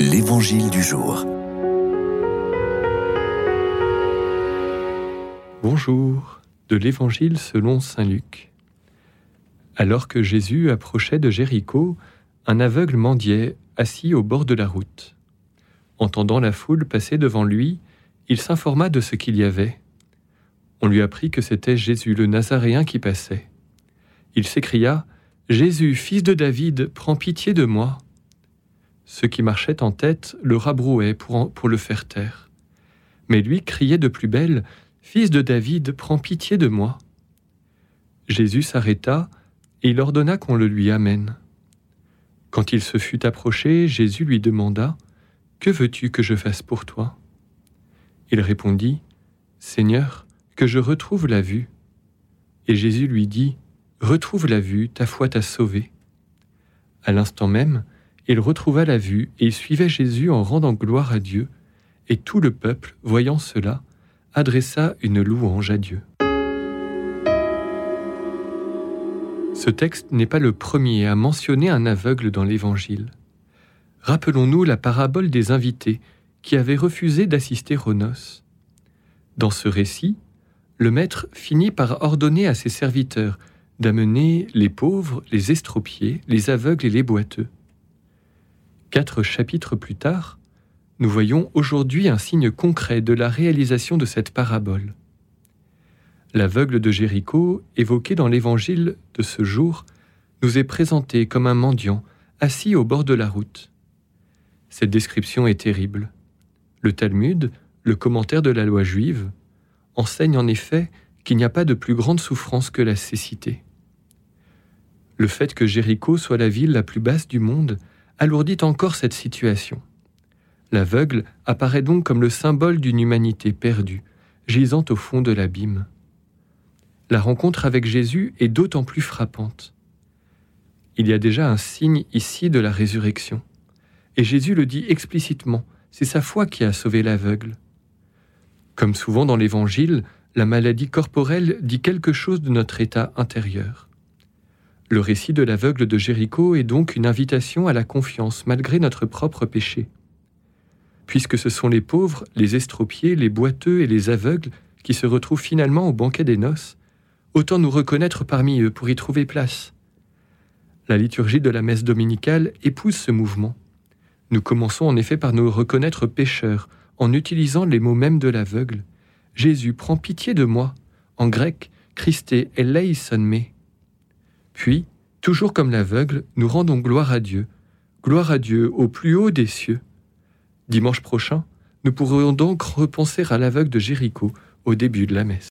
L'Évangile du jour. Bonjour, de l'Évangile selon Saint Luc. Alors que Jésus approchait de Jéricho, un aveugle mendiait, assis au bord de la route. Entendant la foule passer devant lui, il s'informa de ce qu'il y avait. On lui apprit que c'était Jésus le Nazaréen qui passait. Il s'écria Jésus, fils de David, prends pitié de moi. Ceux qui marchaient en tête le rabrouaient pour, le faire taire. Mais lui criait de plus belle Fils de David, prends pitié de moi. Jésus s'arrêta et il ordonna qu'on le lui amène. Quand il se fut approché, Jésus lui demanda Que veux-tu que je fasse pour toi? Il répondit Seigneur, que je retrouve la vue. Et Jésus lui dit Retrouve la vue, ta foi t'a sauvé. À l'instant même, il retrouva la vue et il suivait Jésus en rendant gloire à Dieu, et tout le peuple, voyant cela, adressa une louange à Dieu. Ce texte n'est pas le premier à mentionner un aveugle dans l'Évangile. Rappelons-nous la parabole des invités qui avaient refusé d'assister aux noces. Dans ce récit, le maître finit par ordonner à ses serviteurs d'amener les pauvres, les estropiés, les aveugles et les boiteux. Quatre chapitres plus tard, nous voyons aujourd'hui un signe concret de la réalisation de cette parabole. L'aveugle de Jéricho, évoqué dans l'évangile de ce jour, nous est présenté comme un mendiant assis au bord de la route. Cette description est terrible. Le Talmud, le commentaire de la loi juive, enseigne en effet qu'il n'y a pas de plus grande souffrance que la cécité. Le fait que Jéricho soit la ville la plus basse du monde alourdit encore cette situation. L'aveugle apparaît donc comme le symbole d'une humanité perdue, gisant au fond de l'abîme. La rencontre avec Jésus est d'autant plus frappante. Il y a déjà un signe ici de la résurrection, et Jésus le dit explicitement, c'est sa foi qui a sauvé l'aveugle. Comme souvent dans l'Évangile, la maladie corporelle dit quelque chose de notre état intérieur. Le récit de l'aveugle de Jéricho est donc une invitation à la confiance malgré notre propre péché. Puisque ce sont les pauvres, les estropiés, les boiteux et les aveugles qui se retrouvent finalement au banquet des noces, autant nous reconnaître parmi eux pour y trouver place. La liturgie de la messe dominicale épouse ce mouvement. Nous commençons en effet par nous reconnaître pécheurs en utilisant les mots mêmes de l'aveugle. Jésus, prends pitié de moi. En grec, Christé eleison me. Puis, toujours comme l'aveugle, nous rendons gloire à Dieu, gloire à Dieu au plus haut des cieux. Dimanche prochain, nous pourrons donc repenser à l'aveugle de Jéricho au début de la messe.